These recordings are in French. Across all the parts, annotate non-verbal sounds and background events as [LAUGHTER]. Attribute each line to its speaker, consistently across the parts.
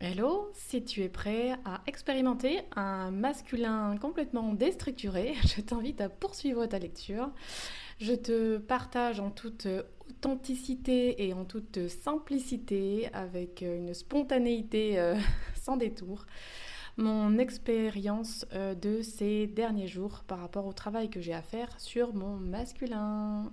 Speaker 1: Hello, si tu es prêt à expérimenter un masculin complètement déstructuré, [LAUGHS] je t'invite à poursuivre ta lecture. Je te partage en toute authenticité et en toute simplicité, avec une spontanéité euh, [LAUGHS] sans détour, mon expérience euh, de ces derniers jours par rapport au travail que j'ai à faire sur mon masculin.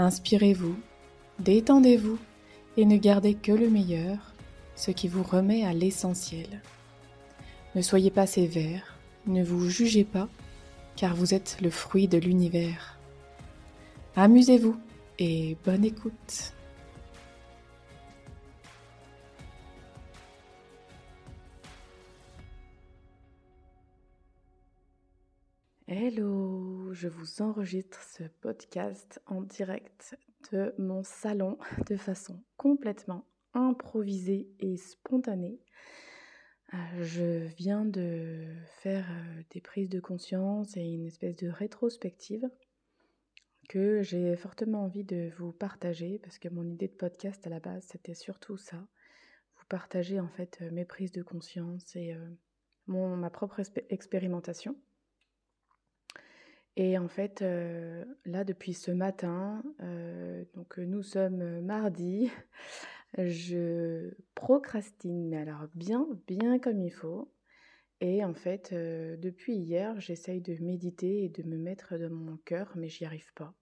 Speaker 1: Inspirez-vous, détendez-vous et ne gardez que le meilleur, ce qui vous remet à l'essentiel. Ne soyez pas sévère, ne vous jugez pas, car vous êtes le fruit de l'univers. Amusez-vous et bonne écoute. Hello, je vous enregistre ce podcast en direct de mon salon de façon complètement improvisée et spontanée. Euh, je viens de faire euh, des prises de conscience et une espèce de rétrospective que j'ai fortement envie de vous partager parce que mon idée de podcast à la base c'était surtout ça, vous partager en fait mes prises de conscience et euh, mon, ma propre expérimentation. Et en fait, euh, là, depuis ce matin, euh, donc nous sommes mardi, [LAUGHS] je procrastine, mais alors bien, bien comme il faut. Et en fait, euh, depuis hier, j'essaye de méditer et de me mettre dans mon cœur, mais j'y arrive pas.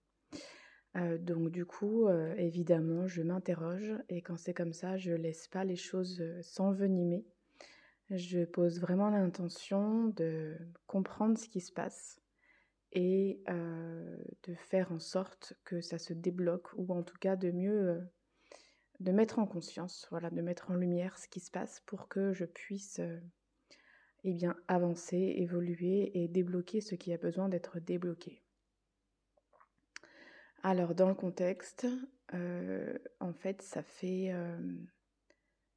Speaker 1: donc du coup, évidemment, je m'interroge et quand c'est comme ça, je laisse pas les choses s'envenimer. Je pose vraiment l'intention de comprendre ce qui se passe et de faire en sorte que ça se débloque ou en tout cas de mieux de mettre en conscience, voilà, de mettre en lumière ce qui se passe pour que je puisse eh bien avancer, évoluer et débloquer ce qui a besoin d'être débloqué. Alors dans le contexte, en fait, ça fait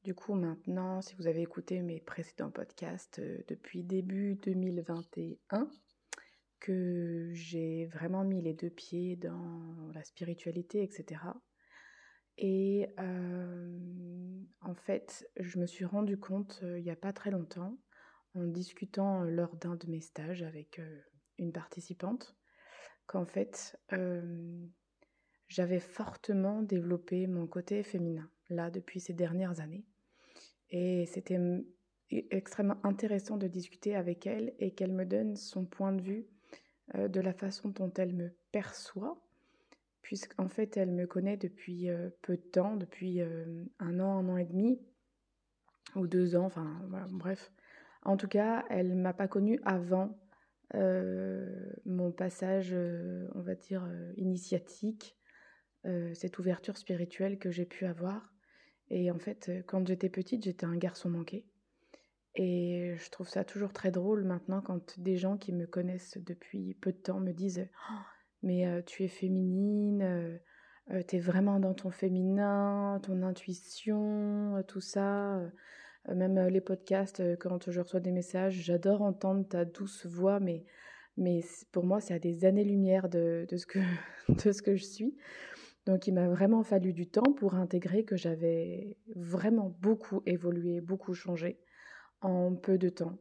Speaker 1: du coup maintenant, si vous avez écouté mes précédents podcasts depuis début 2021, que j'ai vraiment mis les deux pieds dans la spiritualité, etc. Et en fait, je me suis rendu compte il n'y a pas très longtemps, en discutant lors d'un de mes stages avec une participante, qu'en fait, j'avais fortement développé mon côté féminin, là, depuis ces dernières années. Et c'était extrêmement intéressant de discuter avec elle et qu'elle me donne son point de vue euh, de la façon dont elle me perçoit, puisqu'en fait elle me connaît depuis euh, peu de temps, depuis euh, un an, un an et demi, ou deux ans, enfin bref. En tout cas, elle m'a pas connue avant mon passage, on va dire, initiatique, cette ouverture spirituelle que j'ai pu avoir. Et en fait, quand j'étais petite, j'étais un garçon manqué. Et je trouve ça toujours très drôle maintenant quand des gens qui me connaissent depuis peu de temps me disent «Oh, Mais tu es féminine, tu es vraiment dans ton féminin, ton intuition, tout ça. Même les podcasts, quand je reçois des messages, j'adore entendre ta douce voix, mais, mais pour moi, c'est à des années-lumière de, de, [LAUGHS] de ce que je suis. Donc il m'a vraiment fallu du temps pour intégrer que j'avais vraiment beaucoup évolué, beaucoup changé en peu de temps.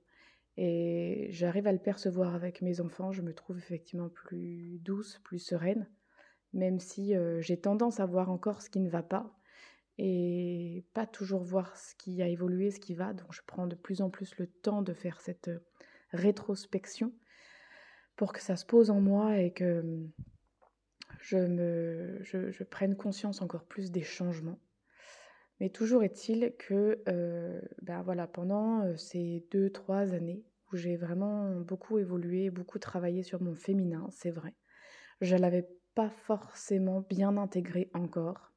Speaker 1: Et j'arrive à le percevoir avec mes enfants, je me trouve effectivement plus douce, plus sereine, même si j'ai tendance à voir encore ce qui ne va pas et pas toujours voir ce qui a évolué, ce qui va. Donc je prends de plus en plus le temps de faire cette rétrospection pour que ça se pose en moi et que mmh, je, me, je prenne conscience encore plus des changements. Mais toujours est-il que ben voilà, pendant ces deux, trois années où j'ai vraiment beaucoup évolué, beaucoup travaillé sur mon féminin, c'est vrai, je ne l'avais pas forcément bien intégré encore.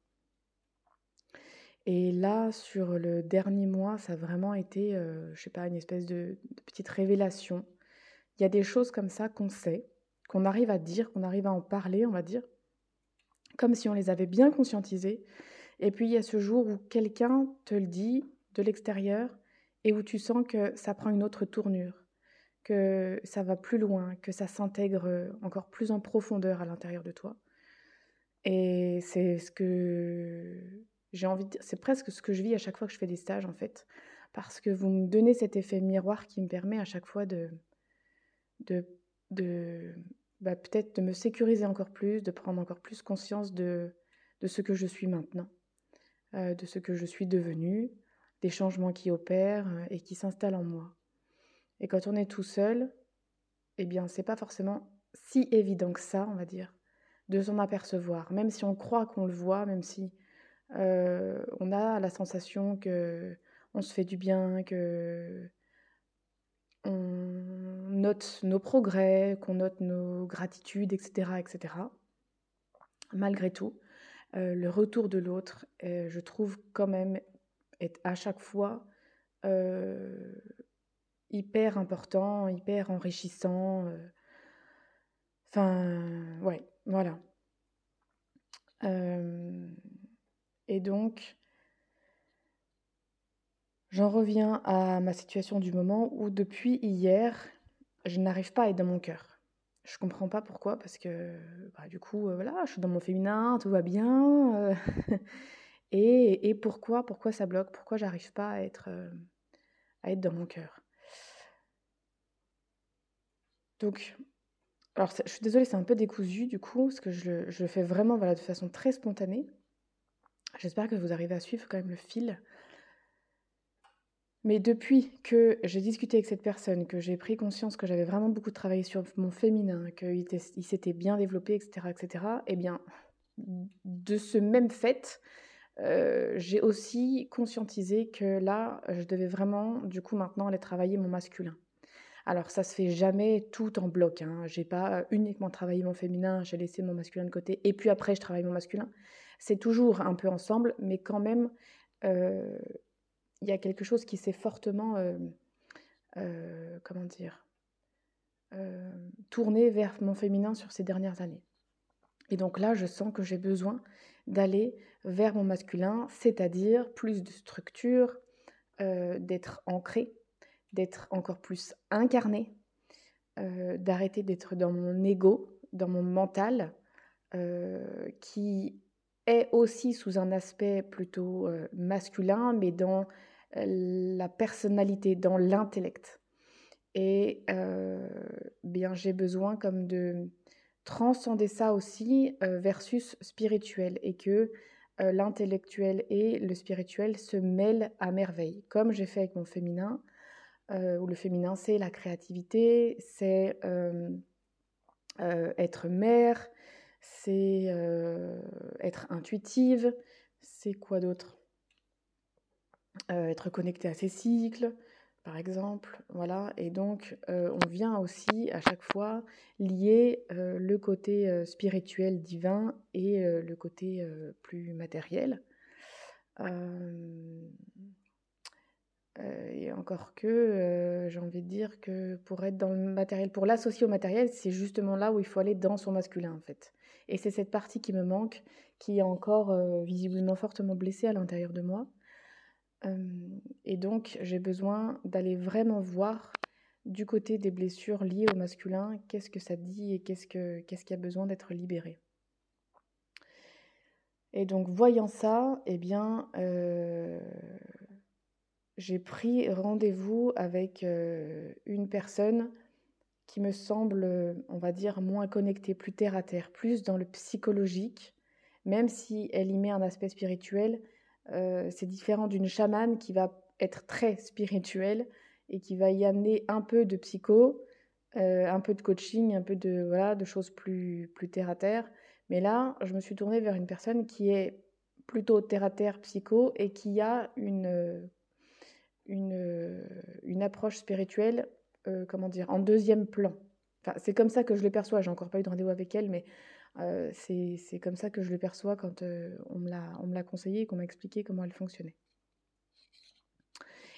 Speaker 1: Et là, sur le dernier mois, ça a vraiment été, je sais pas, une espèce de, de petite révélation. Il y a des choses comme ça qu'on sait, qu'on arrive à dire, qu'on arrive à en parler, on va dire, comme si on les avait bien conscientisées. Et puis il y a ce jour où quelqu'un te le dit de l'extérieur et où tu sens que ça prend une autre tournure, que ça va plus loin, que ça s'intègre encore plus en profondeur à l'intérieur de toi. Et c'est ce que j'ai envie de c'est presque ce que je vis à chaque fois que je fais des stages en fait, parce que vous me donnez cet effet miroir qui me permet à chaque fois de, bah, peut-être de me sécuriser encore plus, de prendre encore plus conscience de, ce que je suis maintenant, de ce que je suis devenue, des changements qui opèrent euh, et qui s'installent en moi. Et quand on est tout seul, eh bien, c'est pas forcément si évident que ça, on va dire, de s'en apercevoir, même si on croit qu'on le voit, même si euh, on a la sensation que on se fait du bien, que on note nos progrès, qu'on note nos gratitudes, etc., etc. Malgré tout, euh, le retour de l'autre, euh, je trouve quand même, est à chaque fois euh, hyper important, hyper enrichissant. Enfin, ouais, voilà. et donc, j'en reviens à ma situation du moment où depuis hier, je n'arrive pas à être dans mon cœur. Je comprends pas pourquoi, parce que bah, du coup, euh, voilà, je suis dans mon féminin, tout va bien. Euh, [LAUGHS] et, et, pourquoi, pourquoi ça bloque? Pourquoi j'arrive pas à être, euh, à être dans mon cœur? Donc, alors je suis désolée, c'est un peu décousu du coup, parce que je, le fais vraiment voilà, de façon très spontanée. J'espère que vous arrivez à suivre quand même le fil. Mais depuis que j'ai discuté avec cette personne, que j'ai pris conscience que j'avais vraiment beaucoup travaillé sur mon féminin, qu'il il s'était bien développé, etc., etc., eh bien, de ce même fait, euh, j'ai aussi conscientisé que là, je devais vraiment, du coup, maintenant aller travailler mon masculin. Alors, ça se fait jamais tout en bloc. Hein. J'ai pas uniquement travaillé mon féminin, j'ai laissé mon masculin de côté, et puis après, je travaille mon masculin. C'est toujours un peu ensemble, mais quand même, euh, il y a quelque chose qui s'est fortement, euh, euh, comment dire, euh, tourné vers mon féminin sur ces dernières années. Et donc là, je sens que j'ai besoin d'aller vers mon masculin, c'est-à-dire plus de structure, d'être ancré, d'être encore plus incarné, d'arrêter d'être dans mon ego, dans mon mental, qui est aussi sous un aspect plutôt masculin, mais dans la personnalité, dans l'intellect. Et euh, bien, j'ai besoin comme de transcender ça aussi euh, versus spirituel et que euh, l'intellectuel et le spirituel se mêlent à merveille, comme j'ai fait avec mon féminin, où le féminin c'est la créativité, c'est être mère, c'est être intuitive, c'est quoi d'autre? Euh, être connecté à ses cycles, par exemple. Voilà. Et donc, euh, on vient aussi à chaque fois lier euh, le côté spirituel divin et le côté plus matériel. et encore que, j'ai envie de dire que pour être dans le matériel, pour l'associer au matériel, c'est justement là où il faut aller dans son masculin en fait. Et c'est cette partie qui me manque, qui est encore visiblement fortement blessée à l'intérieur de moi et donc, j'ai besoin d'aller vraiment voir du côté des blessures liées au masculin, qu'est-ce que ça dit et qu'est-ce, que, qui a besoin d'être libéré. Et donc, voyant ça, eh bien, j'ai pris rendez-vous avec une personne qui me semble, on va dire, moins connectée, plus terre à terre, plus dans le psychologique, même si elle y met un aspect spirituel, euh, c'est différent d'une chamane qui va être très spirituelle et qui va y amener un peu de psycho, euh, un peu de coaching, un peu de, voilà, de choses plus, terre à terre. Mais là, je me suis tournée vers une personne qui est plutôt terre-à-terre psycho et qui a une, une, une approche spirituelle, euh, comment dire, en deuxième plan. Enfin, c'est comme ça que je le perçois. J'ai encore pas eu de rendez-vous avec elle, mais euh, c'est comme ça que je le perçois quand euh, on me l'a conseillé et qu'on m'a expliqué comment elle fonctionnait.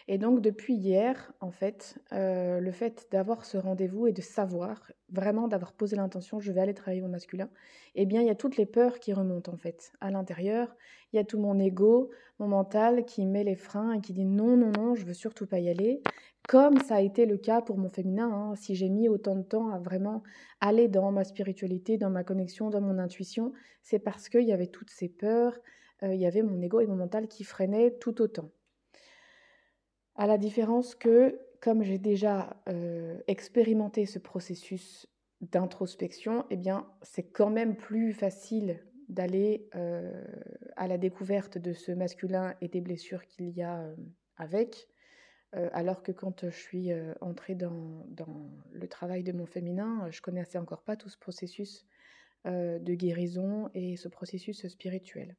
Speaker 1: Et donc depuis hier, en fait, euh, le fait d'avoir ce rendez-vous et de savoir, vraiment d'avoir posé l'intention, je vais aller travailler au masculin, eh bien il y a toutes les peurs qui remontent en fait à l'intérieur. Il y a tout mon ego, mon mental qui met les freins et qui dit non, non, non, je veux surtout pas y aller. Comme ça a été le cas pour mon féminin, hein. si j'ai mis autant de temps à vraiment aller dans ma spiritualité, dans ma connexion, dans mon intuition, c'est parce qu'il y avait toutes ces peurs, euh, il y avait mon ego et mon mental qui freinaient tout autant. À la différence que, comme j'ai déjà euh, expérimenté ce processus d'introspection, eh bien, c'est quand même plus facile d'aller euh, à la découverte de ce masculin et des blessures qu'il y a euh, avec, alors que quand je suis entrée dans, dans, le travail de mon féminin, je connaissais encore pas tout ce processus de guérison et ce processus spirituel.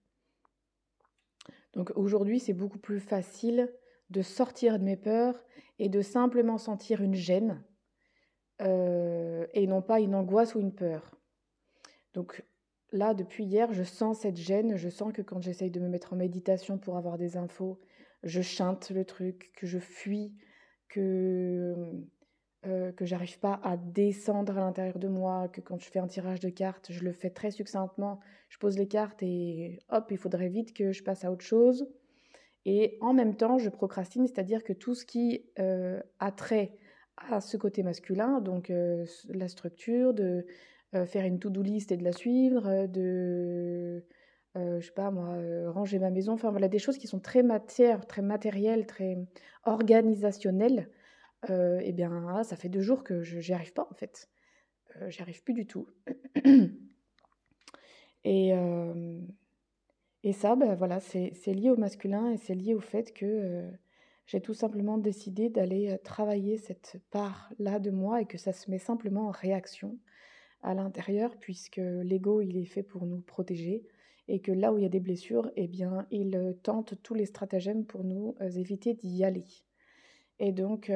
Speaker 1: Donc aujourd'hui, c'est beaucoup plus facile de sortir de mes peurs et de simplement sentir une gêne euh, et non pas une angoisse ou une peur. Donc là, depuis hier, je sens cette gêne, je sens que quand j'essaye de me mettre en méditation pour avoir des infos, je chante le truc, que je fuis, que, euh, que j'arrive pas à descendre à l'intérieur de moi, que quand je fais un tirage de cartes, je le fais très succinctement, je pose les cartes et hop, il faudrait vite que je passe à autre chose. Et en même temps, je procrastine, c'est-à-dire que tout ce qui euh, a trait à ce côté masculin, donc euh, la structure, de faire une to-do list et de la suivre, de, je sais pas moi, ranger ma maison, enfin voilà, des choses qui sont très matières, très matérielles, très organisationnelles, eh bien, ah, ça fait deux jours que je n'y arrive pas en fait. j'y arrive plus du tout. [CLEARS THROAT] et et ça, ben voilà, c'est lié au masculin et c'est lié au fait que euh, j'ai tout simplement décidé d'aller euh, travailler cette part-là de moi et que ça se met simplement en réaction à l'intérieur puisque l'ego, il est fait pour nous protéger et que là où il y a des blessures, eh bien, il euh, tente tous les stratagèmes pour nous éviter d'y aller. Et donc,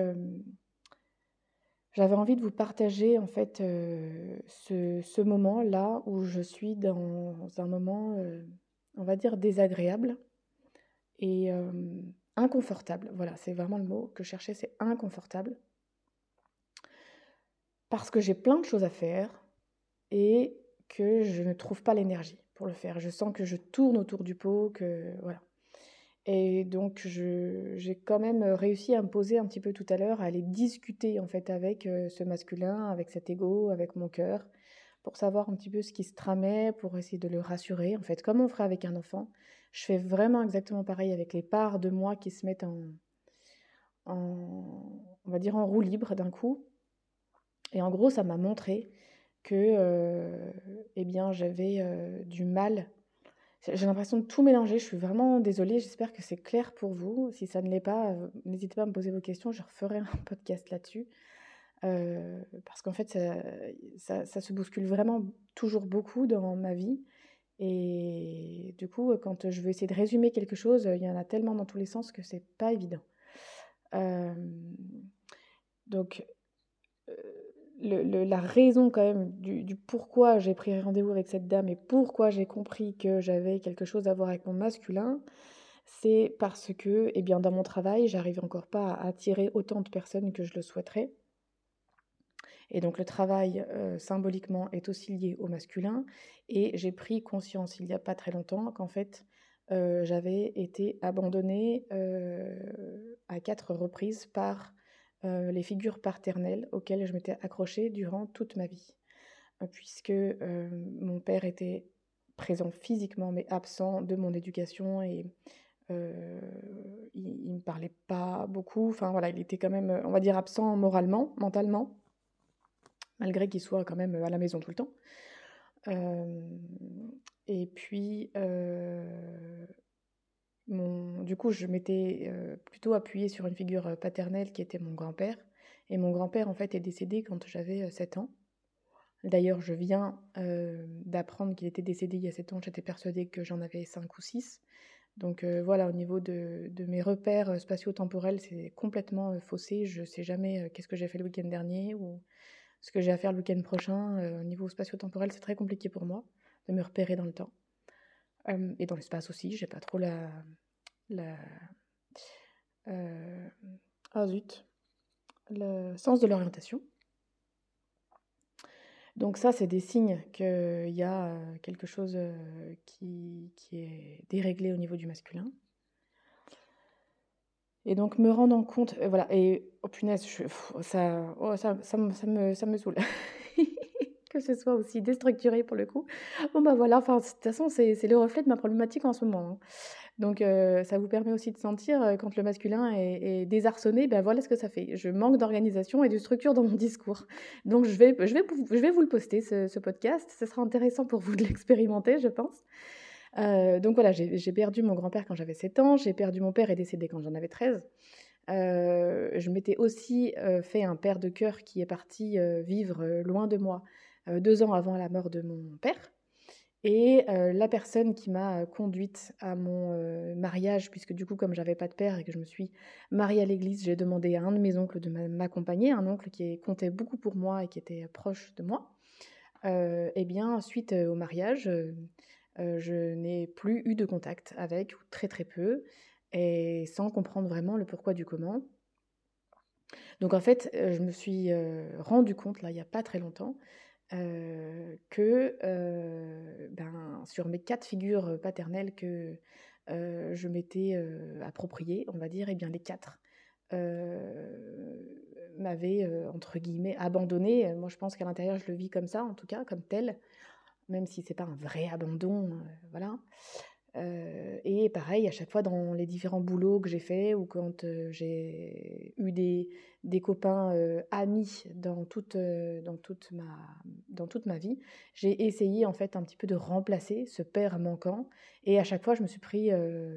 Speaker 1: j'avais envie de vous partager en fait ce, ce moment-là où je suis dans un moment on va dire, désagréable et euh, inconfortable. Voilà, c'est vraiment le mot que je cherchais, c'est inconfortable. Parce que j'ai plein de choses à faire et que je ne trouve pas l'énergie pour le faire. Je sens que je tourne autour du pot, que voilà. Et donc j'ai quand même réussi à me poser un petit peu tout à l'heure, à aller discuter en fait avec euh, ce masculin, avec cet ego, avec mon cœur, pour savoir un petit peu ce qui se tramait, pour essayer de le rassurer. En fait, comme on ferait avec un enfant, je fais vraiment exactement pareil avec les parts de moi qui se mettent en, on va dire en roue libre d'un coup. Et en gros, ça m'a montré que, euh, eh bien, j'avais euh, du mal. J'ai l'impression de tout mélanger. Je suis vraiment désolée. J'espère que c'est clair pour vous. Si ça ne l'est pas, euh, n'hésitez pas à me poser vos questions. Je referai un [LAUGHS] podcast là-dessus. Parce qu'en fait, ça, ça, se bouscule vraiment toujours beaucoup dans ma vie. Et du coup, quand je veux essayer de résumer quelque chose, il y en a tellement dans tous les sens que c'est pas évident. Donc, le, la raison quand même du, pourquoi j'ai pris rendez-vous avec cette dame et pourquoi j'ai compris que j'avais quelque chose à voir avec mon masculin, c'est parce que, eh bien, dans mon travail, j'arrive encore pas à attirer autant de personnes que je le souhaiterais. Et donc le travail euh, symboliquement est aussi lié au masculin. Et j'ai pris conscience il n'y a pas très longtemps qu'en fait euh, j'avais été abandonnée euh, à quatre reprises par les figures paternelles auxquelles je m'étais accrochée durant toute ma vie. puisque mon père était présent physiquement mais absent de mon éducation et il, ne me parlait pas beaucoup. Enfin voilà, il était quand même, on va dire, absent moralement, mentalement malgré qu'il soit quand même à la maison tout le temps. et puis, du coup, je m'étais plutôt appuyée sur une figure paternelle qui était mon grand-père. Et mon grand-père, en fait, est décédé quand j'avais 7 ans. D'ailleurs, je viens d'apprendre qu'il était décédé il y a 7 ans. J'étais persuadée que j'en avais 5 ou 6. Donc voilà, au niveau de, mes repères spatio-temporels, c'est complètement faussé. Je ne sais jamais qu'est-ce que j'ai fait le week-end dernier ou ce que j'ai à faire le week-end prochain. au niveau spatio-temporel, c'est très compliqué pour moi de me repérer dans le temps. Et dans l'espace aussi, j'ai pas trop la... la ah zut, le sens de l'orientation. Donc ça, c'est des signes qu'il y a quelque chose qui, est déréglé au niveau du masculin. Et donc me rendant compte, voilà, et oh punaise, ça, oh, ça, ça, me, ça me saoule. [LAUGHS] que ce soit aussi déstructuré pour le coup. Bon bah voilà, enfin de toute façon c'est le reflet de ma problématique en ce moment. Hein. Donc euh, ça vous permet aussi de sentir euh, quand le masculin est, désarçonné, ben voilà ce que ça fait. Je manque d'organisation et de structure dans mon discours. Donc je vais, je vais, je vais vous le poster, ce, podcast. Ce sera intéressant pour vous de l'expérimenter, je pense. Euh, donc voilà, j'ai perdu mon grand-père quand j'avais 7 ans, j'ai perdu mon père et décédé quand j'en avais 13. je m'étais aussi fait un père de cœur qui est parti vivre loin de moi deux ans avant la mort de mon père. Et la personne qui m'a conduite à mon mariage, puisque du coup, comme j'avais pas de père et que je me suis mariée à l'église, j'ai demandé à un de mes oncles de m'accompagner, un oncle qui comptait beaucoup pour moi et qui était proche de moi. et eh bien, suite au mariage, je n'ai plus eu de contact avec, ou très très peu, et sans comprendre vraiment le pourquoi du comment. Donc en fait, je me suis rendu compte, là, il n'y a pas très longtemps, que ben, sur mes quatre figures paternelles que je m'étais appropriées, on va dire, et eh bien les quatre m'avaient, entre guillemets, abandonné. Moi, je pense qu'à l'intérieur, je le vis comme ça, en tout cas, comme tel, même si c'est pas un vrai abandon, voilà. Et pareil, à chaque fois dans les différents boulots que j'ai faits ou quand j'ai eu des, des copains amis dans toute, dans, toute ma, dans toute ma vie, j'ai essayé en fait un petit peu de remplacer ce père manquant. Et à chaque fois, je me suis pris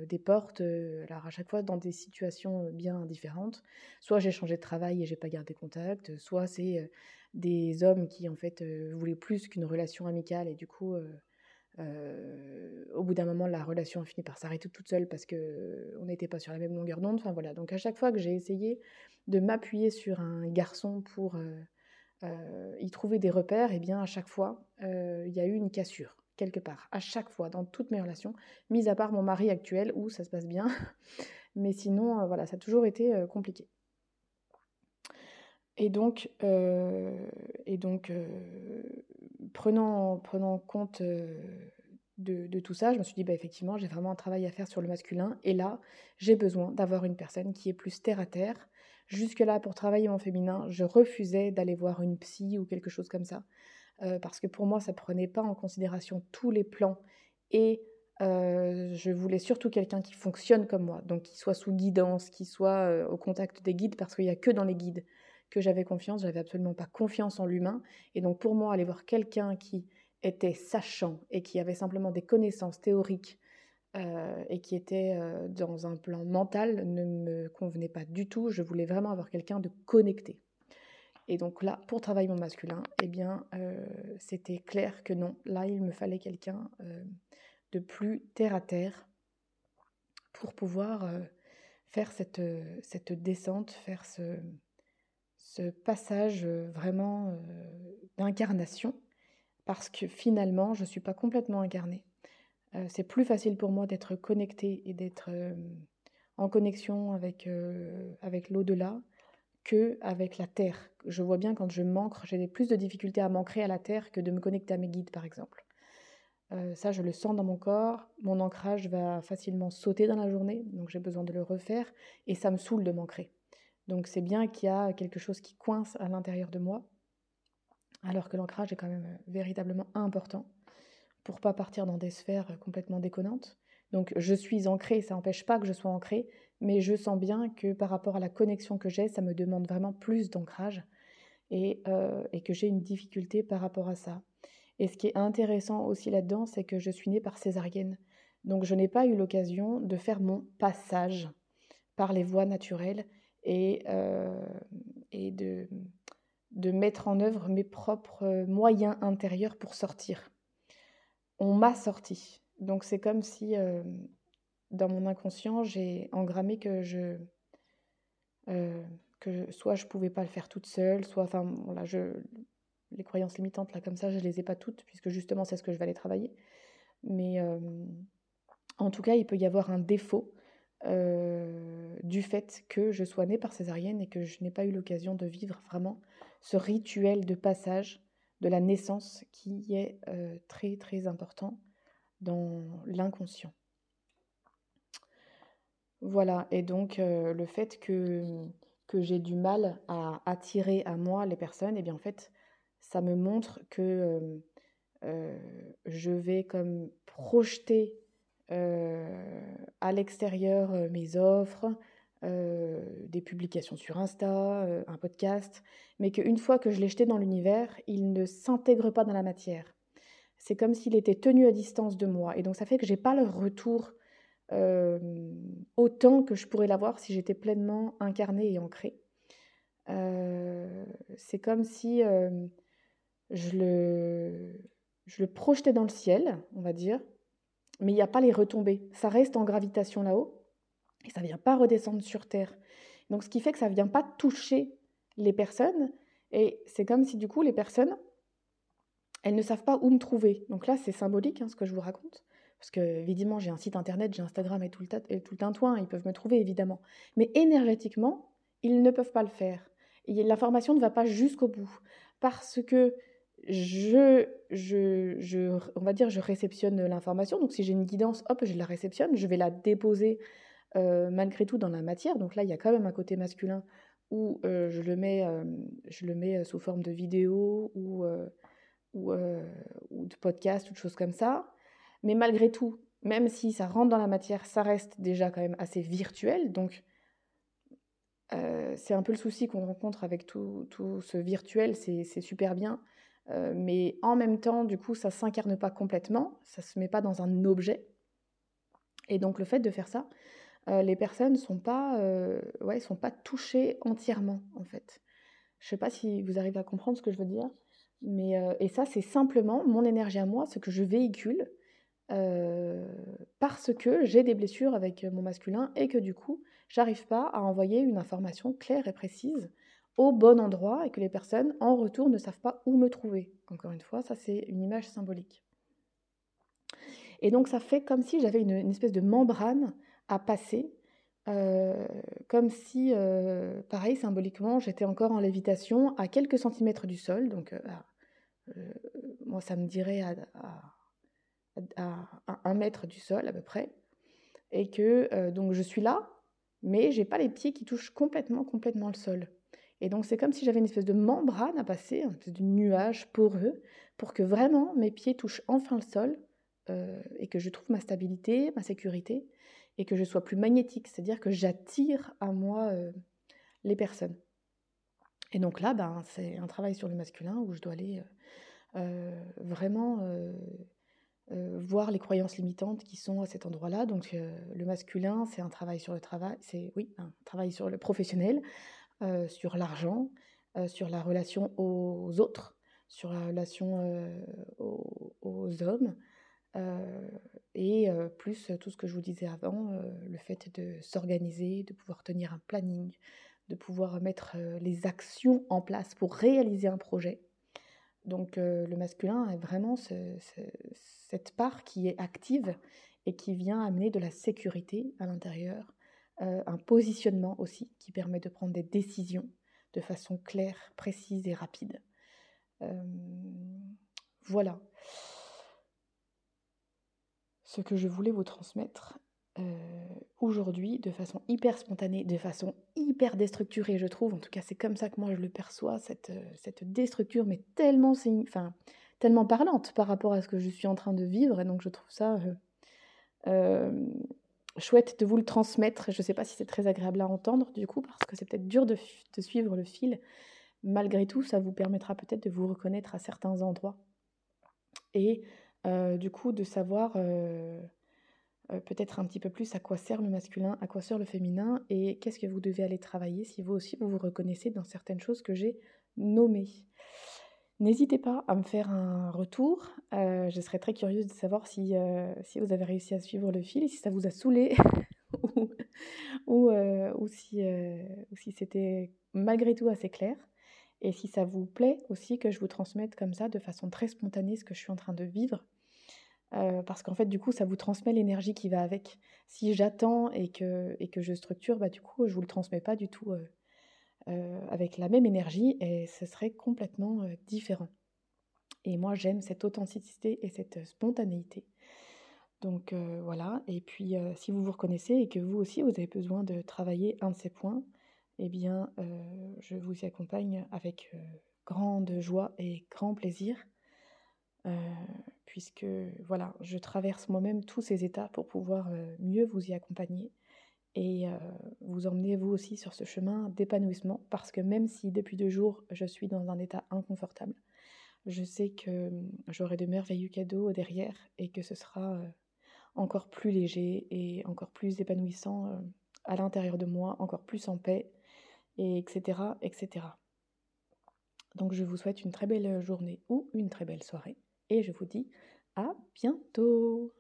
Speaker 1: des portes, alors à chaque fois dans des situations bien différentes. Soit j'ai changé de travail et j'ai pas gardé contact, soit c'est des hommes qui en fait voulaient plus qu'une relation amicale et du coup au bout d'un moment, la relation a fini par s'arrêter toute seule parce qu'on n'était pas sur la même longueur d'onde. Voilà. Donc à chaque fois que j'ai essayé de m'appuyer sur un garçon pour y trouver des repères, et eh bien à chaque fois, il y a eu une cassure quelque part. À chaque fois, dans toutes mes relations, mis à part mon mari actuel où ça se passe bien. [LAUGHS] Mais sinon, voilà, ça a toujours été compliqué. Et donc, et donc prenant, prenant compte de, tout ça, je me suis dit, bah, effectivement, j'ai vraiment un travail à faire sur le masculin. Et là, j'ai besoin d'avoir une personne qui est plus terre à terre. Jusque-là, pour travailler mon féminin, je refusais d'aller voir une psy ou quelque chose comme ça. parce que pour moi, ça ne prenait pas en considération tous les plans. Et je voulais surtout quelqu'un qui fonctionne comme moi, donc qui soit sous guidance, qui soit au contact des guides, parce qu'il n'y a que dans les guides que j'avais confiance, j'avais absolument pas confiance en l'humain. Et donc pour moi, aller voir quelqu'un qui était sachant et qui avait simplement des connaissances théoriques euh, et qui était euh, dans un plan mental ne me convenait pas du tout. Je voulais vraiment avoir quelqu'un de connecté. Et donc là, pour travailler mon masculin, eh bien, euh, c'était clair que non. Là, il me fallait quelqu'un de plus terre à terre pour pouvoir faire cette, cette descente, faire ce, ce passage vraiment d'incarnation, parce que finalement, je ne suis pas complètement incarnée. c'est plus facile pour moi d'être connectée et d'être en connexion avec, avec l'au-delà que avec la Terre. Je vois bien quand je m'ancre, j'ai plus de difficultés à m'ancrer à la Terre que de me connecter à mes guides, par exemple. ça, je le sens dans mon corps. Mon ancrage va facilement sauter dans la journée, donc j'ai besoin de le refaire, et ça me saoule de m'ancrer. Donc c'est bien qu'il y a quelque chose qui coince à l'intérieur de moi, alors que l'ancrage est quand même euh, véritablement important pour pas partir dans des sphères euh, complètement déconnantes. Donc je suis ancrée, ça n'empêche pas que je sois ancrée, mais je sens bien que par rapport à la connexion que j'ai, ça me demande vraiment plus d'ancrage et, euh, et, que j'ai une difficulté par rapport à ça. Et ce qui est intéressant aussi là-dedans, c'est que je suis née par césarienne. Donc je n'ai pas eu l'occasion de faire mon passage par les voies naturelles et, et de, mettre en œuvre mes propres moyens intérieurs pour sortir. On m'a sorti. Donc c'est comme si dans mon inconscient, j'ai engrammé que je que soit je pouvais pas le faire toute seule, soit enfin je les croyances limitantes là comme ça, je les ai pas toutes puisque justement c'est ce que je vais aller travailler. Mais en tout cas, il peut y avoir un défaut du fait que je sois née par césarienne et que je n'ai pas eu l'occasion de vivre vraiment ce rituel de passage de la naissance qui est très très important dans l'inconscient. Voilà, et donc le fait que, que j'ai du mal à attirer à moi les personnes, et eh bien en fait, ça me montre que je vais comme projeter à l'extérieur mes offres, des publications sur Insta, un podcast, mais qu'une fois que je l'ai jeté dans l'univers, il ne s'intègre pas dans la matière. C'est comme s'il était tenu à distance de moi. Et donc ça fait que j'ai pas le retour autant que je pourrais l'avoir si j'étais pleinement incarnée et ancrée. c'est comme si je, le, je le projetais dans le ciel, on va dire, mais il n'y a pas les retombées. Ça reste en gravitation là-haut et ça ne vient pas redescendre sur Terre. Donc ce qui fait que ça ne vient pas toucher les personnes et c'est comme si du coup les personnes, elles ne savent pas où me trouver. Donc là c'est symbolique hein, ce que je vous raconte. Parce que évidemment j'ai un site internet, j'ai Instagram et tout, le et tout le tintouin, ils peuvent me trouver évidemment. Mais énergétiquement, ils ne peuvent pas le faire. L'information ne va pas jusqu'au bout. Parce que je, je, je, on va dire, je réceptionne l'information. Donc, si j'ai une guidance, hop, je la réceptionne. Je vais la déposer euh, malgré tout dans la matière. Donc là, il y a quand même un côté masculin où euh, je, le mets, euh, je le mets sous forme de vidéo ou, ou, de podcast ou de choses comme ça. Mais malgré tout, même si ça rentre dans la matière, ça reste déjà quand même assez virtuel. Donc, c'est un peu le souci qu'on rencontre avec tout, tout ce virtuel. C'est super bien euh, mais en même temps, du coup, ça ne s'incarne pas complètement, ça ne se met pas dans un objet. Et donc le fait de faire ça, euh, les personnes ne sont, pas, euh, ouais, sont pas touchées entièrement, en fait. Je ne sais pas si vous arrivez à comprendre ce que je veux dire. Mais, et ça, c'est simplement mon énergie à moi, ce que je véhicule, parce que j'ai des blessures avec mon masculin et que du coup, j'arrive pas à envoyer une information claire et précise au bon endroit et que les personnes en retour ne savent pas où me trouver. Encore une fois, ça c'est une image symbolique. Et donc ça fait comme si j'avais une, espèce de membrane à passer, euh, comme si, euh, pareil, symboliquement, j'étais encore en lévitation à quelques centimètres du sol. Donc euh, moi, ça me dirait à, à, un mètre du sol à peu près. Et que donc je suis là, mais j'ai pas les pieds qui touchent complètement, complètement le sol. Et donc c'est comme si j'avais une espèce de membrane à passer, un espèce de nuage poreux, pour que vraiment mes pieds touchent enfin le sol euh, et que je trouve ma stabilité, ma sécurité, et que je sois plus magnétique, c'est-à-dire que j'attire à moi euh, les personnes. Et donc là, ben, c'est un travail sur le masculin où je dois aller euh, vraiment voir les croyances limitantes qui sont à cet endroit-là. Donc le masculin, c'est un travail sur le travail, c'est oui, un travail sur le professionnel, euh, sur l'argent, euh, sur la relation aux autres, sur la relation euh, aux, hommes, et plus tout ce que je vous disais avant, le fait de s'organiser, de pouvoir tenir un planning, de pouvoir mettre les actions en place pour réaliser un projet. Donc le masculin est vraiment cette part qui est active et qui vient amener de la sécurité à l'intérieur, euh, un positionnement aussi qui permet de prendre des décisions de façon claire, précise et rapide. Euh, voilà ce que je voulais vous transmettre euh, aujourd'hui de façon hyper spontanée, de façon hyper déstructurée, je trouve. En tout cas, c'est comme ça que moi je le perçois, cette, cette déstructure, mais tellement, enfin, tellement parlante par rapport à ce que je suis en train de vivre. Et donc, je trouve ça chouette de vous le transmettre. Je ne sais pas si c'est très agréable à entendre du coup, parce que c'est peut-être dur de, suivre le fil. Malgré tout, ça vous permettra peut-être de vous reconnaître à certains endroits. Et euh, du coup, de savoir euh, euh, peut-être un petit peu plus à quoi sert le masculin, à quoi sert le féminin, et qu'est-ce que vous devez aller travailler si vous aussi vous vous reconnaissez dans certaines choses que j'ai nommer. N'hésitez pas à me faire un retour. je serais très curieuse de savoir si, si vous avez réussi à suivre le fil, si ça vous a saoulé [LAUGHS] ou, ou, si, ou si c'était malgré tout assez clair. Et si ça vous plaît aussi que je vous transmette comme ça, de façon très spontanée, ce que je suis en train de vivre. parce qu'en fait, du coup, ça vous transmet l'énergie qui va avec. Si j'attends et que, et que je structure, bah, du coup, je vous le transmets pas du tout avec la même énergie et ce serait complètement différent. Et moi, j'aime cette authenticité et cette spontanéité. Donc voilà, et puis si vous vous reconnaissez et que vous aussi, vous avez besoin de travailler un de ces points, eh bien, je vous y accompagne avec grande joie et grand plaisir, puisque voilà, je traverse moi-même tous ces états pour pouvoir mieux vous y accompagner et vous emmener vous aussi sur ce chemin d'épanouissement, parce que même si depuis deux jours je suis dans un état inconfortable, je sais que mmh, j'aurai de merveilleux cadeaux derrière et que ce sera encore plus léger et encore plus épanouissant à l'intérieur de moi, encore plus en paix, et etc., etc. Donc je vous souhaite une très belle journée ou une très belle soirée et je vous dis à bientôt